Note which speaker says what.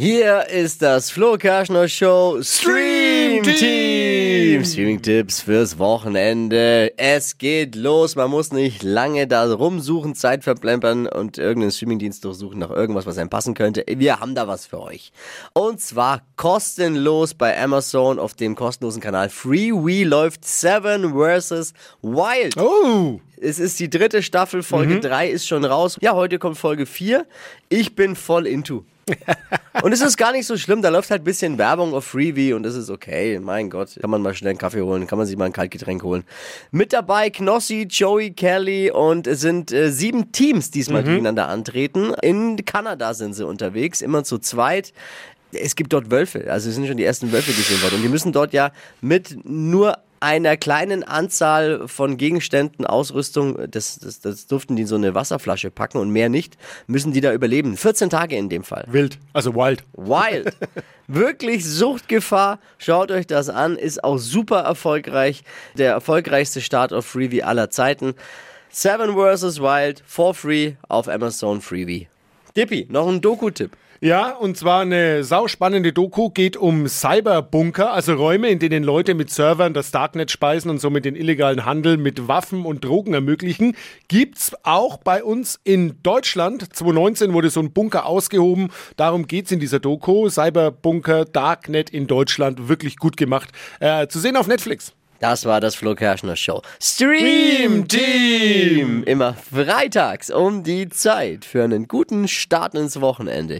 Speaker 1: Hier ist das Flo Kerschner Show Stream Team. Streaming-Tipps fürs Wochenende. Es geht los. Man muss nicht lange da rumsuchen, Zeit verplempern und irgendeinen Streamingdienst durchsuchen nach irgendwas, was einem passen könnte. Wir haben da was für euch. Und zwar kostenlos bei Amazon auf dem kostenlosen Kanal FreeWe läuft Seven vs. Wild.
Speaker 2: Oh!
Speaker 1: Es ist die dritte Staffel, Folge 3 ist schon raus. Ja, heute kommt Folge 4. Ich bin voll into. und es ist gar nicht so schlimm, da läuft halt ein bisschen Werbung auf Freebie und das ist okay. Mein Gott, kann man mal schnell einen Kaffee holen, kann man sich mal ein Kaltgetränk holen. Mit dabei Knossi, Joey, Kelly und es sind äh, sieben Teams diesmal, die gegeneinander antreten. In Kanada sind sie unterwegs, immer zu zweit. Es gibt dort Wölfe, also es sind schon die ersten Wölfe gesehen worden und die müssen dort ja mit nur einer kleinen Anzahl von Gegenständen, Ausrüstung, das, das, das durften die in so eine Wasserflasche packen und mehr nicht, müssen die da überleben. 14 Tage in dem Fall.
Speaker 2: Wild, also wild.
Speaker 1: Wild. Wirklich Suchtgefahr. Schaut euch das an. Ist auch super erfolgreich. Der erfolgreichste Start auf Freebie aller Zeiten. Seven vs. Wild for free auf Amazon Freebie. Dippi, noch ein Doku-Tipp.
Speaker 2: Ja, und zwar eine sauspannende Doku geht um Cyberbunker, also Räume, in denen Leute mit Servern das Darknet speisen und somit den illegalen Handel mit Waffen und Drogen ermöglichen. Gibt's auch bei uns in Deutschland. 2019 wurde so ein Bunker ausgehoben. Darum geht's in dieser Doku. Cyberbunker, Darknet in Deutschland. Wirklich gut gemacht. Äh, zu sehen auf Netflix.
Speaker 1: Das war das Flo Kerschner Show. Stream Team! Immer freitags um die Zeit für einen guten Start ins Wochenende.